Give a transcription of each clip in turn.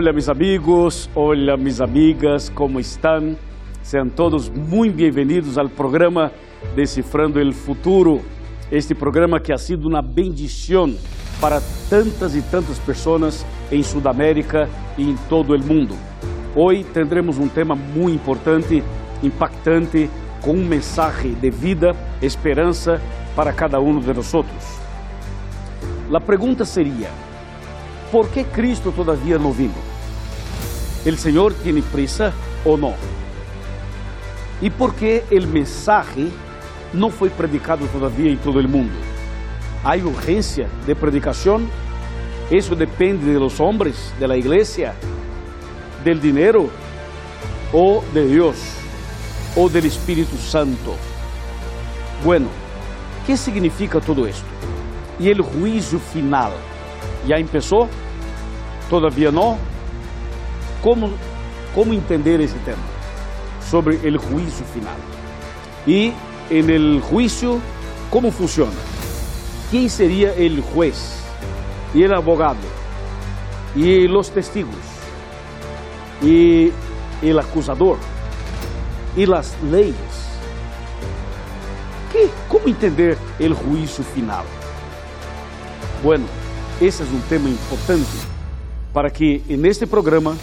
Olá, mis amigos, olá, mis amigas, como estão? Sejam todos muito bem-vindos ao programa Decifrando el Futuro. Este programa que ha sido uma bendição para tantas e tantas pessoas em Sudamérica e em todo o mundo. Hoje tendremos um tema muito importante, impactante, com um mensagem de vida, esperança para cada um de nós. A pergunta seria: ¿por que Cristo todavía não vino? ¿El Senhor tem prisa ou não? E por que o mensaje não foi predicado todavía em todo o mundo? Há urgência de predicação? Isso depende de los hombres, de la iglesia, del dinero ou de Deus ou del Espírito Santo. Bueno, que significa todo esto? E o juízo final? Já começou? Todavia não? Como, como entender esse tema? Sobre o juízo final. E em el juízo, como funciona? Quem seria o juez? E o abogado? E os testigos? E o acusador? E as leis? Que, como entender o juízo final? Bueno, esse é um tema importante para que neste programa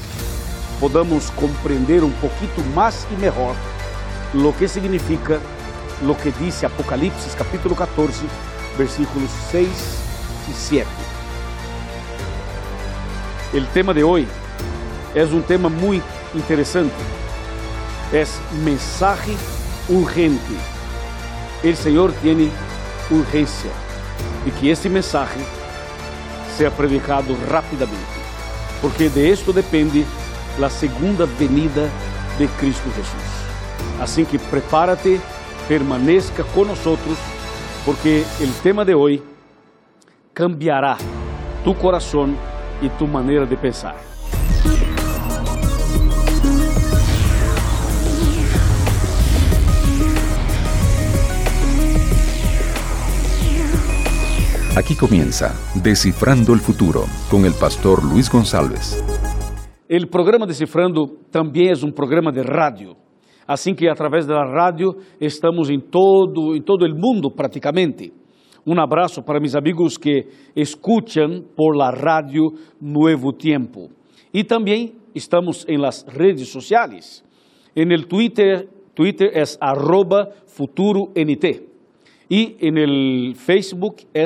podamos compreender um pouquinho mais e melhor lo que significa lo que dice Apocalipse capítulo 14, versículos 6 e 7. O tema de hoje é um tema muito interessante. É mensaje urgente. O Senhor tem urgência de que este mensaje seja predicado rapidamente, porque de esto depende a segunda venida de Cristo Jesus. Assim que prepárate, permaneça conosco, porque o tema de hoje cambiará tu coração e tu maneira de pensar. Aquí comienza Descifrando el Futuro con el pastor Luis González. O programa Decifrando também é um programa de rádio. Assim que através da rádio estamos em todo em todo o mundo praticamente. Um abraço para meus amigos que escutam por la rádio Nuevo Tiempo. E também estamos em las redes sociais. En el Twitter, Twitter é arroba futuroNT. E en el Facebook é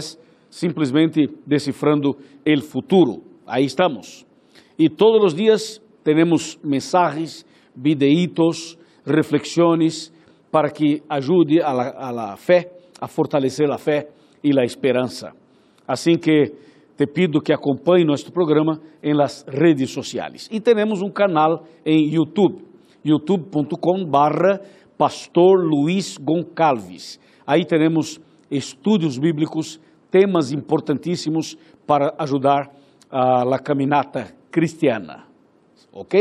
simplesmente Decifrando el Futuro. Aí estamos. E todos os dias temos mensagens, videitos, reflexões para que ajude a la, a la a fortalecer a fé e a esperança. Assim que te pido que acompanhe nosso programa em las redes sociais. E temos um canal em YouTube, youtube.com barra Pastor Luiz Goncalves. Aí temos estudos bíblicos, temas importantíssimos para ajudar a la caminata cristiana. ¿Ok?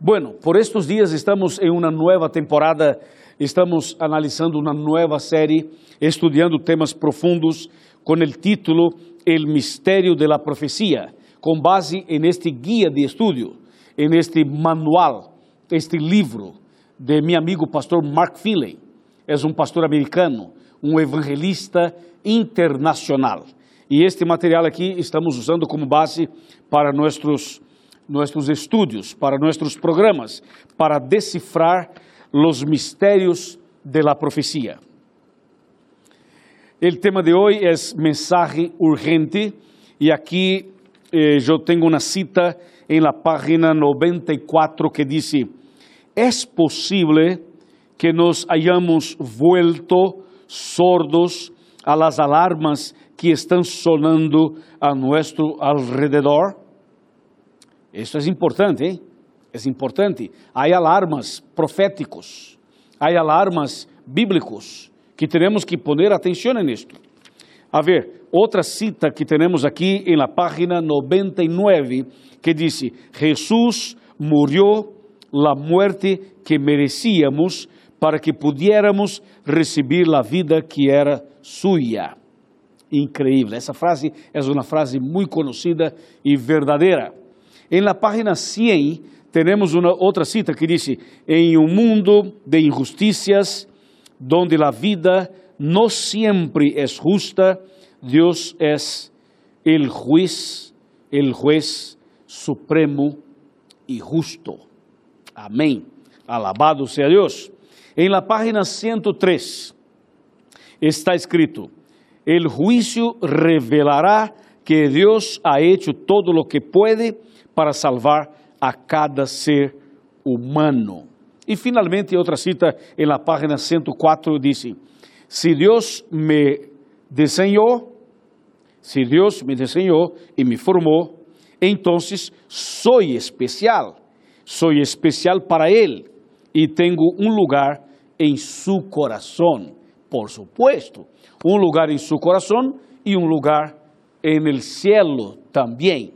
Bueno, por estos dias estamos em uma nova temporada, estamos analisando uma nova série, estudando temas profundos com o título El Mistério de la Profecia, com base en este guia de estudio, en este manual, este livro de meu amigo pastor Mark Finley. É um pastor americano, um evangelista internacional. E este material aqui estamos usando como base para nossos nossos estudos, para nossos programas, para decifrar os mistérios de la profecia. O tema de hoje é mensagem urgente e aqui eh, eu tenho uma cita em la página 94 que diz: É possível que nos hayamos vuelto sordos a las alarmas que estão sonando a nosso alrededor? Isso é importante, hein? É importante. Há alarmas proféticos, há alarmas bíblicos que temos que poner atenção nisto. A ver, outra cita que temos aqui em la página 99 que diz: Jesus murió la muerte que merecíamos para que pudiéramos receber a vida que era suya. Increíble. Essa frase é uma frase muito conhecida e verdadeira. Em la página 100 temos outra cita que diz: Em um mundo de injusticias, donde la vida no siempre es justa, Dios es el juez, el juez supremo y justo. Amém. Alabado sea Deus. Em la página 103 está escrito: El juicio revelará que Deus ha hecho todo lo que puede para salvar a cada ser humano. E finalmente, outra cita em la página 104 diz: Se Deus me desenhou, se Deus me desenhou e me formou, então sou especial, sou especial para Ele e tenho um lugar em seu coração, por supuesto, um lugar em seu coração e um lugar em el cielo também.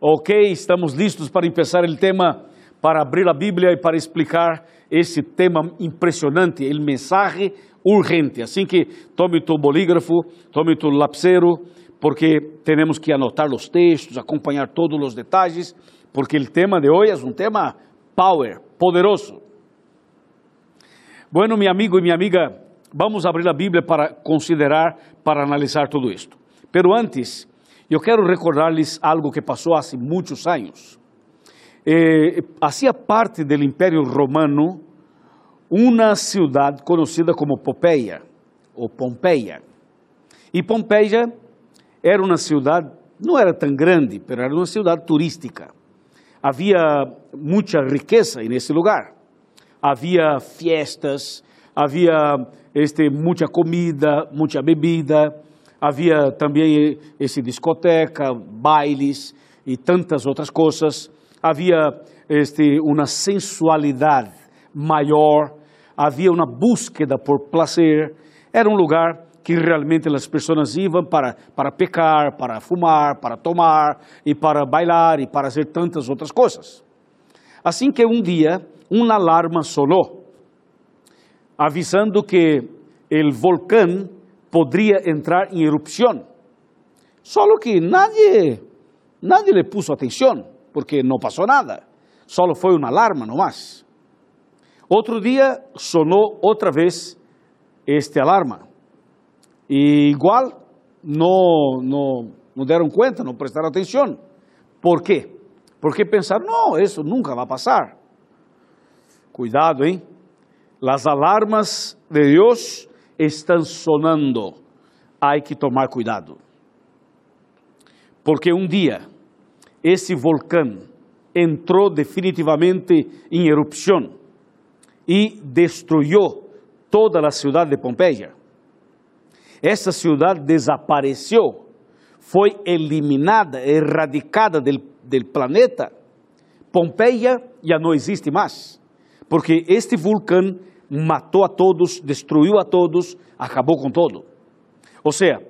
Ok, estamos listos para começar o tema, para abrir a Bíblia e para explicar esse tema impressionante, o mensagem urgente. Assim que tome tu bolígrafo, tome tu lapicero, porque temos que anotar os textos, acompanhar todos os detalhes, porque o tema de hoje é um tema power, poderoso. Bueno, meu amigo e minha amiga, vamos abrir a Bíblia para considerar, para analisar tudo isto. Pero antes, eu quero recordar-lhes algo que passou há muitos anos. Eh, hacía parte do Império Romano uma cidade conhecida como Pompeia, ou Pompeia. E Pompeia era uma cidade, não era tão grande, mas era uma cidade turística. Havia muita riqueza nesse lugar. Havia fiestas, havia este, muita comida, muita bebida, havia também esse discoteca, bailes e tantas outras coisas. Havia este, uma sensualidade maior, havia uma búsqueda por prazer. Era um lugar que realmente as pessoas iam para, para pecar, para fumar, para tomar e para bailar e para fazer tantas outras coisas. Assim que um dia uma alarma sonou, avisando que o vulcão poderia entrar em erupção. Só que nadie, nadie le puso atenção, porque não passou nada. Só foi uma alarma, no mais. Outro dia sonou outra vez este alarma. E igual não, não, não deram conta, não prestaram atenção. Por quê? Porque pensaram, não, isso nunca vai passar. Cuidado, hein? As alarmas de Deus estão sonando, há que tomar cuidado. Porque um dia esse vulcão entrou definitivamente em erupção e destruiu toda a cidade de Pompeia. Essa cidade desapareceu, foi eliminada, erradicada do planeta. Pompeia já não existe mais, porque este vulcão matou a todos, destruiu a todos, acabou com todo. Ou seja,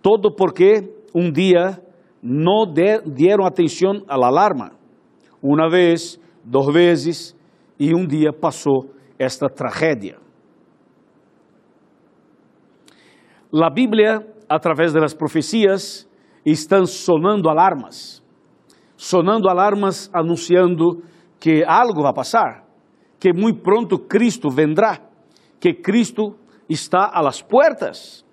todo porque um dia não deram atenção à alarma. Uma vez, duas vezes, e um dia passou esta tragédia. A Bíblia, através das profecias, estão sonando alarmas, sonando alarmas anunciando que algo vai passar, que muito pronto Cristo vendrá, que Cristo está a las puertas.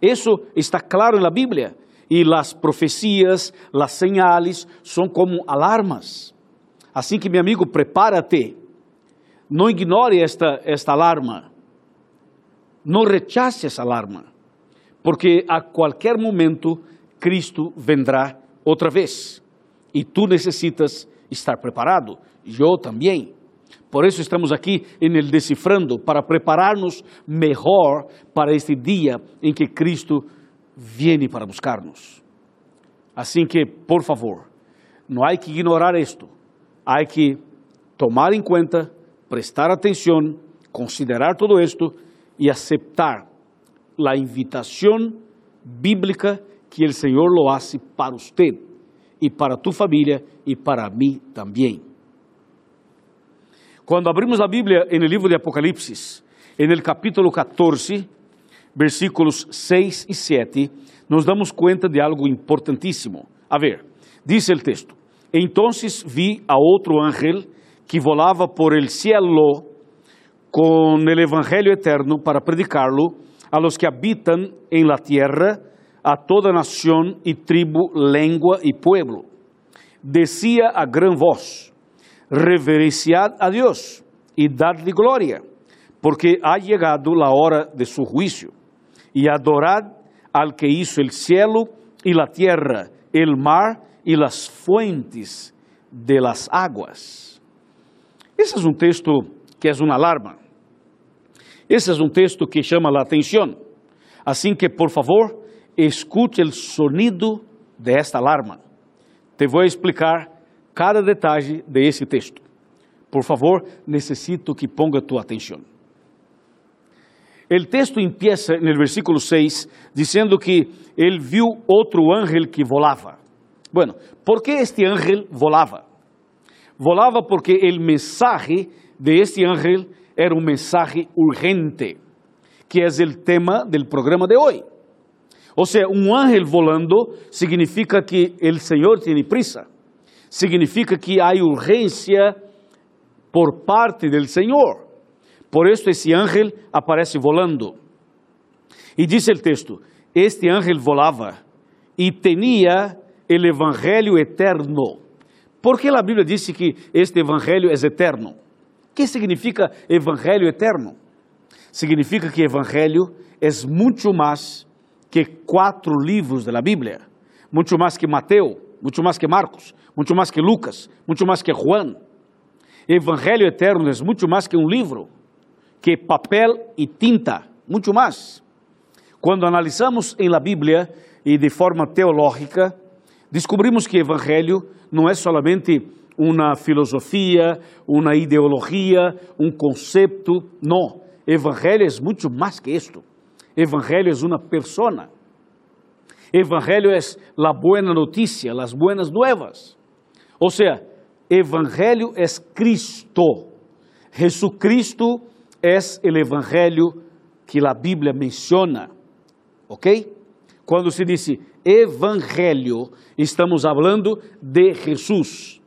Isso está claro na Bíblia. E as profecias, as señales são como alarmas. Assim que, meu amigo, prepara-te. Não ignore esta, esta alarma. Não rechace essa alarma. Porque a qualquer momento Cristo vendrá outra vez. E tu necessitas estar preparado. Eu também. Por isso estamos aqui em el Decifrando, para preparar-nos melhor para este dia em que Cristo viene para buscar-nos. Assim que, por favor, não há que ignorar isto. Há que tomar em conta, prestar atenção, considerar todo isto e aceitar a invitação bíblica que o Senhor lo hace para você e para tu família e para mim também. Quando abrimos a Bíblia no livro de Apocalipse, no capítulo 14, versículos 6 e 7, nos damos conta de algo importantíssimo. A ver, diz o texto: Entonces vi a outro ángel que volava por el cielo com el evangelho eterno para predicarlo a los que habitan en la tierra, a toda nación y tribu, lengua y pueblo. Decía a gran voz: Reverenciad a Dios y dadle gloria, porque ha llegado la hora de su juicio. Y adorad al que hizo el cielo y la tierra, el mar y las fuentes de las aguas. Esse é um texto que é uma alarma. Esse é um texto que chama a atenção. Assim que, por favor, escute o sonido de esta alarma. Te vou explicar cada detalhe de esse texto. Por favor, necessito que ponga tu atenção. O texto empieza no versículo 6 dizendo que ele viu outro ángel que volava. Bueno, ¿por que este ángel volava? Volava porque o mensaje de este ángel era um mensaje urgente, que é o tema del programa de hoje. Ou seja, um ángel volando significa que o Senhor tem prisa, significa que há urgência por parte del Senhor. Por isso esse ángel aparece volando. E diz o texto: Este ángel volava e tinha o evangelho eterno. Por que a Bíblia diz que este evangelho é eterno? O que significa evangelho eterno? Significa que evangelho é muito mais que quatro livros da Bíblia, muito mais que Mateus, muito mais que Marcos, muito mais que Lucas, muito mais que Juan. Evangelho eterno é muito mais que um livro que papel e tinta, muito mais. Quando analisamos em la Bíblia e de forma teológica, descobrimos que evangelho não é solamente uma filosofia, uma ideologia, um conceito, não. Evangelho é muito mais que isto. Evangelho é uma persona. Evangelho é a boa notícia, as buenas nuevas. Ou seja, Evangelho é Cristo. Jesucristo é o evangelho que a Bíblia menciona, ok? Quando se diz evangelho, estamos falando de Jesus.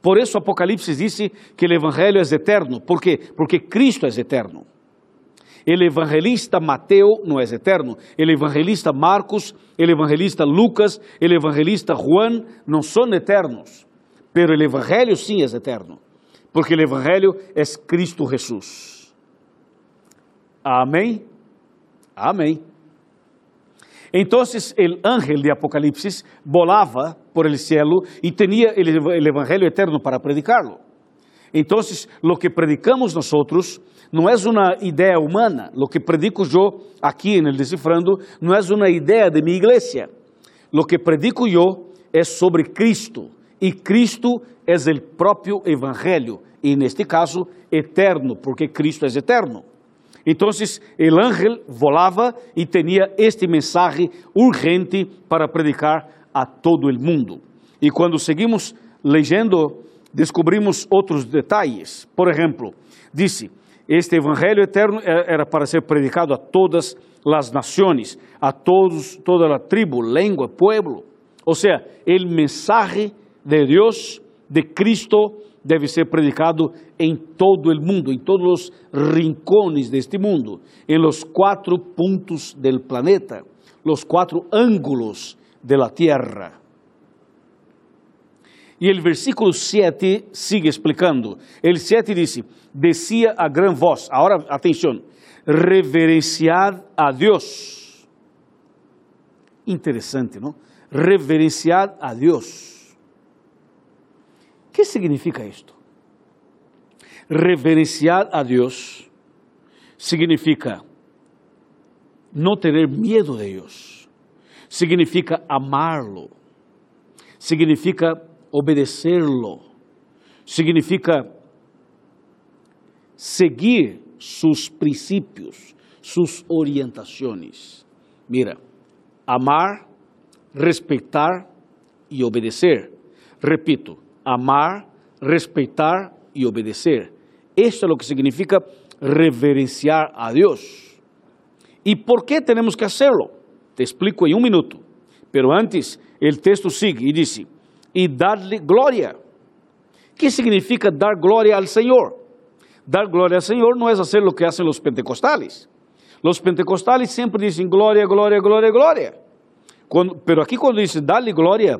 Por isso Apocalipse diz que o evangelho é eterno. Por quê? Porque Cristo é eterno. O evangelista Mateo não é eterno. O evangelista Marcos, o evangelista Lucas, o evangelista Juan não são eternos. Pero o evangelho sim é eterno. Porque o evangelho é Cristo Jesus. Amém? Amém. Então, o ángel de Apocalipse volava por el cielo e tinha o evangelho eterno para predicarlo. Então, lo que predicamos nosotros não é uma ideia humana. Lo que predico eu aqui no Decifrando não é uma ideia de minha igreja. Lo que predico eu é sobre Cristo. E Cristo é o próprio evangelho. E neste caso, eterno, porque Cristo é eterno. Então, o ángel volava e tinha este mensagem urgente para predicar a todo o mundo. E quando seguimos leyendo, descobrimos outros detalhes. Por exemplo, disse: Este evangelho eterno era para ser predicado a todas as nações, a todos, toda a tribo, língua, pueblo. Ou seja, o mensagem de Deus, de Cristo, deve ser predicado em todo o mundo, em todos os rincones deste mundo, em los quatro pontos del planeta, los quatro ângulos de la tierra. E o versículo 7 sigue explicando. El 7 diz: Decía a gran voz, agora atenção, reverenciad a Deus. Interessante, não? Reverenciad a Deus. Que significa isto? Reverenciar a Deus significa não ter medo de Deus, significa amá-lo, significa obedecer-lo, significa seguir seus princípios, suas orientações. Mira, amar, respeitar e obedecer. Repito, amar, respeitar e obedecer. Esto é o que significa reverenciar a Deus. ¿Y por qué tenemos que hacerlo? Te explico en un minuto. Pero antes, el texto sigue y dice, y darle gloria. ¿Qué significa dar gloria al Señor? Dar gloria al Señor no es hacer lo que hacen los pentecostales. Los pentecostales siempre dicen gloria, gloria, gloria, gloria. Cuando, pero aquí cuando dice darle gloria,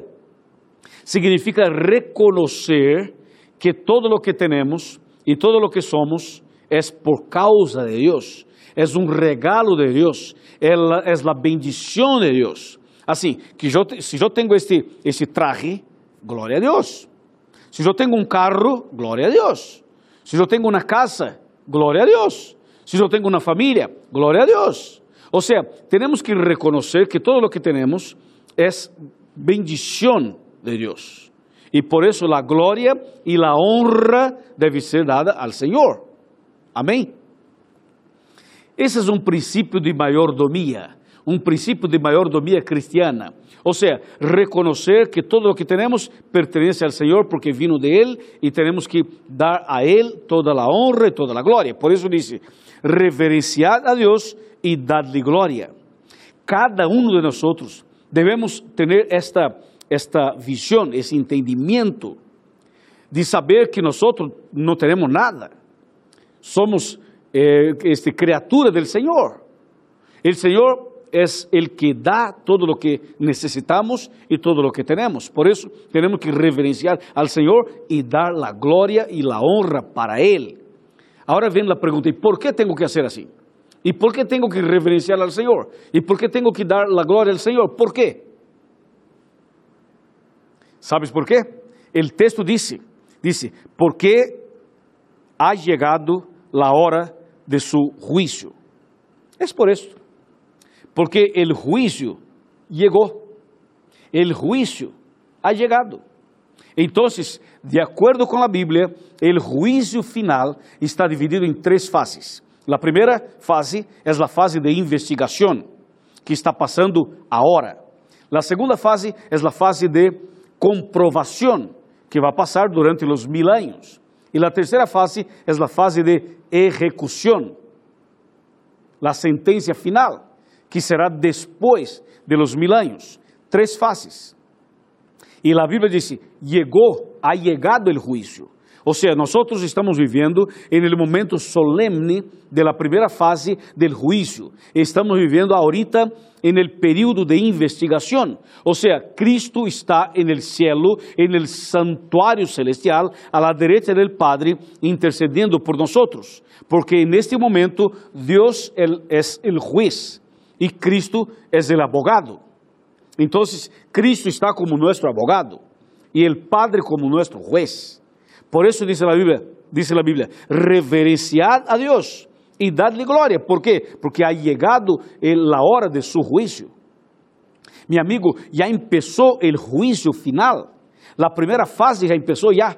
significa reconocer que todo lo que tenemos y todo lo que somos es por causa de Dios, es un regalo de Dios, es la bendición de Dios. Assim, que se eu tenho este, este traje, glória a Deus. Se eu tenho um carro, glória a Deus. Se eu tenho uma casa, glória a Deus. Se eu tenho uma família, glória a Deus. Ou seja, temos que reconhecer que todo o que temos é bendição de Deus. E por isso a glória e a honra deve ser dada ao Senhor. Amém? Esse é um princípio de maiordomia um princípio de maiordomia cristiana. Ou seja, reconhecer que todo o que temos pertence ao Senhor porque vino de Ele e temos que dar a Ele toda a honra e toda a glória. Por isso diz: reverenciar a Deus e dar-lhe glória. Cada um de nós devemos ter esta, esta visão, esse entendimento de saber que nós não temos nada. Somos eh, este, criatura del Senhor. O Senhor es el que da todo lo que necesitamos y todo lo que tenemos. Por eso tenemos que reverenciar al Señor y dar la gloria y la honra para Él. Ahora viene la pregunta, ¿y por qué tengo que hacer así? ¿Y por qué tengo que reverenciar al Señor? ¿Y por qué tengo que dar la gloria al Señor? ¿Por qué? ¿Sabes por qué? El texto dice, dice, porque ha llegado la hora de su juicio. Es por esto. Porque o juízo chegou, o juízo ha chegado. Então, de acordo com a Bíblia, o juízo final está dividido em três fases. A primeira fase é a fase de investigação, que está passando agora. A segunda fase é a fase de comprovação, que vai passar durante os mil anos. E a terceira fase é a fase de execução, a sentença final que será depois de los mil anos. Três fases. E a Bíblia diz: chegou, ha llegado o juízo. Ou seja, nós estamos vivendo em el momento solemne de la primeira fase del juízo. Estamos vivendo ahorita en el período de investigação. Ou seja, Cristo está en el cielo, en el santuário celestial, a la derecha del Padre, intercediendo por nosotros. Porque en este momento Deus es el juez e Cristo é o abogado. Então, Cristo está como nosso abogado e o Padre como nosso juez. Por isso diz a Bíblia, diz a Bíblia, reverenciad a Deus e dadle glória. ¿Por quê? Porque ha llegado a hora de su juicio. Mi amigo, já empezó o juicio final. A primeira fase já empezó já.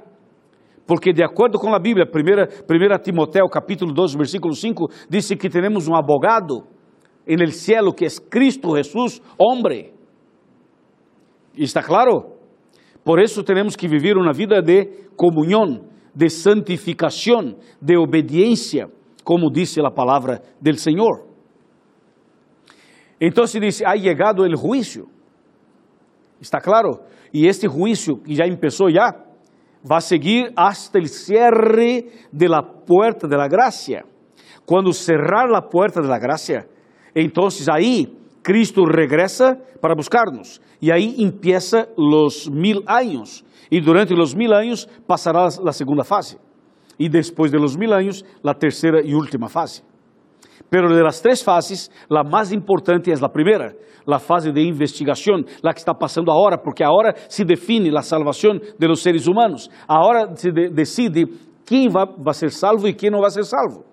Porque de acordo com a Bíblia, 1 Timoteo capítulo 2, versículo 5, diz que temos um abogado en el cielo, que es Cristo Jesús, hombre. ¿Está claro? Por eso tenemos que vivir una vida de comunión, de santificación, de obediencia, como dice la palabra del Señor. Entonces dice, ha llegado el juicio. ¿Está claro? Y este juicio, que ya empezó ya, va a seguir hasta el cierre de la puerta de la gracia. Cuando cerrar la puerta de la gracia, então aí Cristo regresa para buscarnos e aí empieza los mil años e durante los mil años passará a segunda fase e depois de los mil años a terceira e última fase. Pero de las três fases, a mais importante é a primeira, a fase de investigação, a que está passando agora, porque agora se define a salvação de los seres humanos. Agora se de decide quem vai ser salvo e quem não vai ser salvo.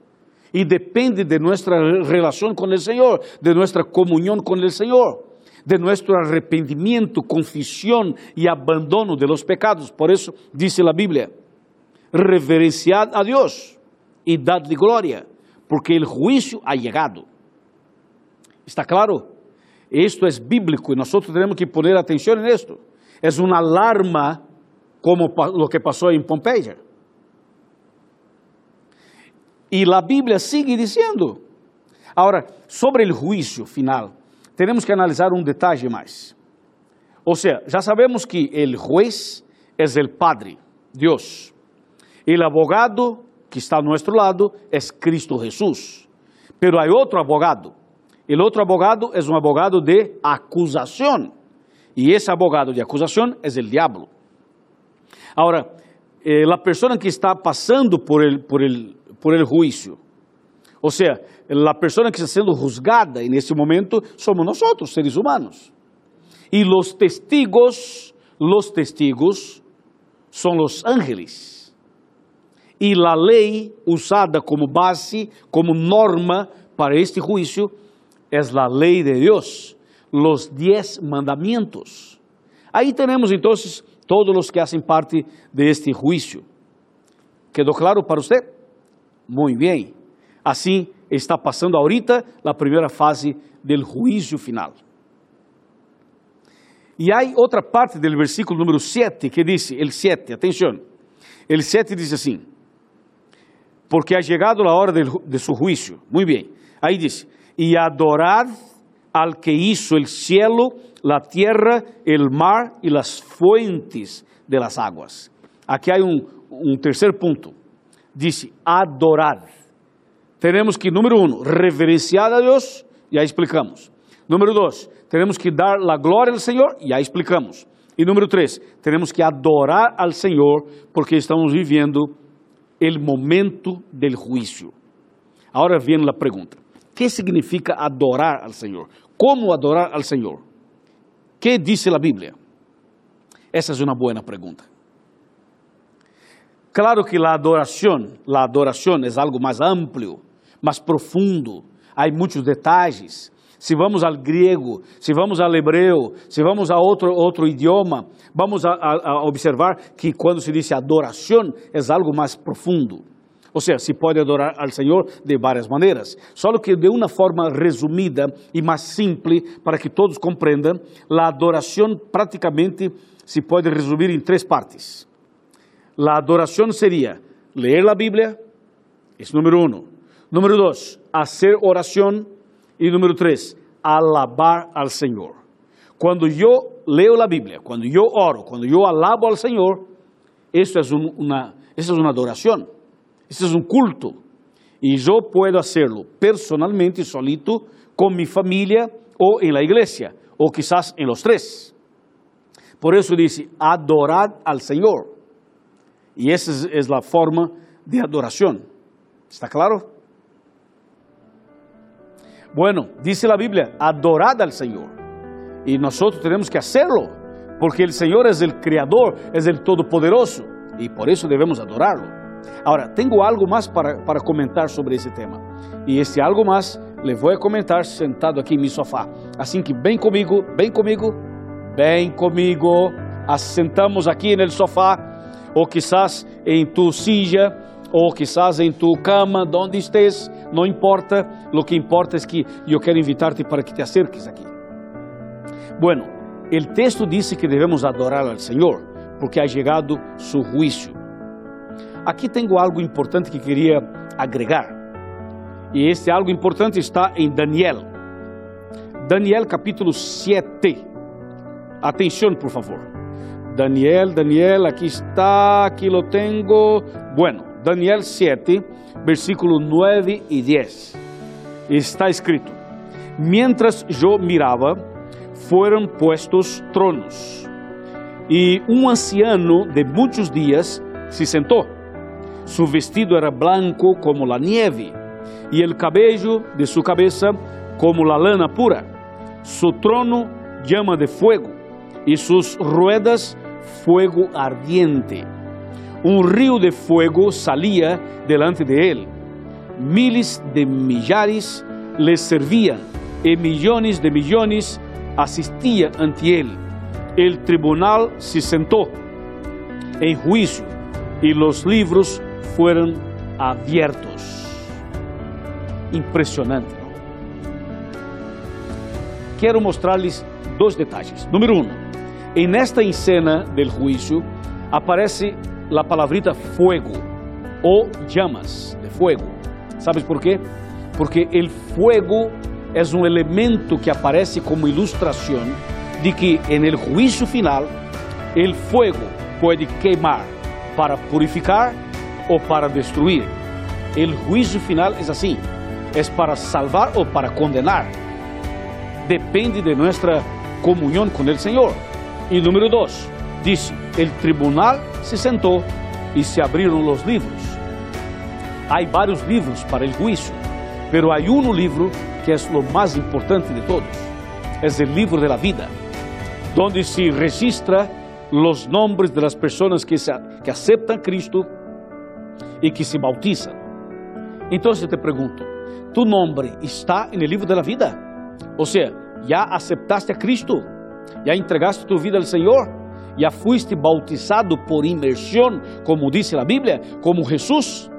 Y depende de nuestra relación con el Señor, de nuestra comunión con el Señor, de nuestro arrepentimiento, confesión y abandono de los pecados. Por eso dice la Biblia, reverenciad a Dios y dadle gloria, porque el juicio ha llegado. ¿Está claro? Esto es bíblico y nosotros tenemos que poner atención en esto. Es una alarma como lo que pasó en Pompeya. E a Bíblia sigue dizendo: Ahora, sobre el juicio final, tenemos que analizar un detalle más. O sea, ya sabemos que el juez es el Padre, Dios. El abogado que está a nuestro lado es Cristo Jesús. Pero hay otro abogado. El otro abogado es un abogado de acusación. Y ese abogado de acusación es el diablo. Ahora, eh, la persona que está pasando por el, por, el, por el juicio, o sea, la persona que está siendo juzgada en ese momento somos nosotros, seres humanos. Y los testigos, los testigos son los ángeles. Y la ley usada como base, como norma para este juicio, es la ley de Dios, los diez mandamientos. Ahí tenemos entonces todos los que hacen parte de este juicio. ¿Quedó claro para usted? Muy bien. Así está pasando ahorita la primera fase del juicio final. E há outra parte do versículo número 7 que diz, el 7, atenção, el 7 diz assim, porque ha chegado a hora de, su juicio. Muito bem. Aí diz, e adorad al que hizo el cielo, la tierra, el mar y las fuentes de las aguas. Aqui há um, um terceiro ponto. Dice, adorad. Tenemos que, número um, reverenciar a Deus, já explicamos. Número dois, temos que dar a glória ao Senhor, já explicamos. E número três, temos que adorar ao Senhor, porque estamos vivendo o momento do juízo. Agora vem a pergunta: que significa adorar ao Senhor? Como adorar ao Senhor? Que diz a Bíblia? Essa é uma boa pergunta. Claro que a adoração, a adoração é algo mais amplo, mais profundo, há muitos detalhes se vamos ao grego, se vamos ao hebreu, se vamos a outro, outro idioma, vamos a, a, a observar que quando se diz adoração é algo mais profundo. Ou seja, se pode adorar ao Senhor de várias maneiras. Só que de uma forma resumida e mais simples, para que todos compreendam, a adoração praticamente se pode resumir em três partes. A adoração seria ler a Bíblia, é número um. Número dois, fazer oração e número três, alabar ao Senhor. Quando eu leio a Bíblia, quando eu oro, quando eu alabo ao Senhor, isso é uma, isso é uma adoração, isso é um culto. E eu posso fazê-lo personalmente, solito, com minha família ou em la igreja, ou quizás em los três. Por isso disse, adorar ao Senhor. E essa é a forma de adoração. ¿Está claro? Bueno, dice la Biblia, adorad al Señor. Y nosotros tenemos que hacerlo, porque el Señor es el Creador, es el Todopoderoso, y por eso debemos adorarlo. Ahora, tengo algo más para, para comentar sobre ese tema. Y este algo más le voy a comentar sentado aquí en mi sofá. Así que ven conmigo, ven conmigo, ven conmigo. Assentamos aqui no sofá, ou quizás em tu silla, ou quizás em tu cama, onde estés, não importa, lo que importa é que eu quero invitar-te para que te acerques aqui. Bueno, o texto diz que devemos adorar ao Senhor, porque ha chegado su juízo. Aqui tenho algo importante que queria agregar. E este algo importante está em Daniel. Daniel capítulo 7. Atenção, por favor. Daniel, Daniel, aqui está, aqui lo tengo. Bueno, Daniel 7, versículo 9 e 10. Está escrito: Mientras yo miraba, foram puestos tronos, e um anciano de muitos dias se sentou. Su vestido era blanco como la nieve, e el cabello de su cabeza como la lana pura. Su trono llama de fuego, e sus ruedas fuego ardiente um rio de fuego salía delante de él. Miles de millares les servían y millones de millones asistían ante él. El tribunal se sentó en juicio y los libros fueron abiertos. Impressionante. Não? Quero mostrar-lhes dois detalhes. Número um, em esta escena del juízo aparece la palabrita fuego o llamas de fuego. ¿Sabes por qué? porque o fogo é um elemento que aparece como ilustração de que en el final el fuego puede queimar para purificar ou para destruir. El juicio final es assim, es para salvar ou para condenar. Depende de nuestra comunhão com el Senhor. E número dos, dice, el tribunal se sentou e se abriram los livros. Há vários livros para el juicio, pero hay um livro que es lo más importante de todos. El libro de la vida donde se registra los nombres de las personas que, que aceptan Cristo y que se bautizan. Entonces te pregunto, ¿tu nombre está libro de la vida? O sea, ¿ya aceptaste a Cristo? ¿Ya entregaste tu vida al Señor? ¿Ya fuiste bautizado por inmersión, como dice la Biblia, como Jesús?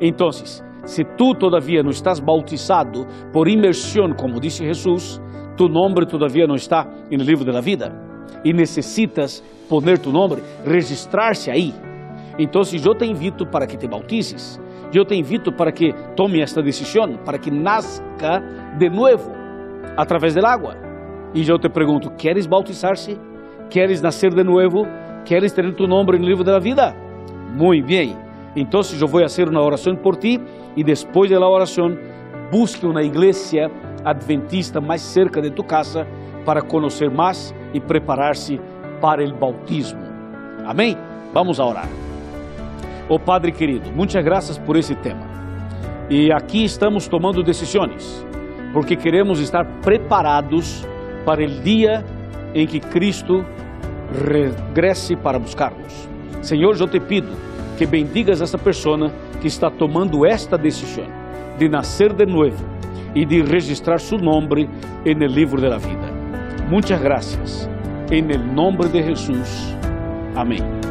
Entonces, se tú todavía no estás bautizado por inmersión, como dice Jesús, tu nome todavia não está no livro da vida e necessitas poner tu nome, registrar-se aí. Então, eu te invito para que te bautizes, eu te invito para que tome esta decisão, para que nazca de novo através da água. E eu te pergunto: queres bautizar-se? Queres nascer de novo? Queres ter tu nome no livro da vida? Muito bem. Então, eu vou fazer uma oração por ti e depois da oração, busque uma igreja adventista mais cerca de tu casa para conhecer mais e preparar-se para o bautismo. Amém? Vamos a orar. Oh Padre querido, muitas graças por esse tema. E aqui estamos tomando decisões, porque queremos estar preparados para o dia em que Cristo regresse para buscar-nos. Senhor, eu te pido que bendigas essa pessoa que está tomando esta decisão de nascer de novo e de registrar en el libro de la vida. Muchas gracias. En el nombre de Jesús. Amén.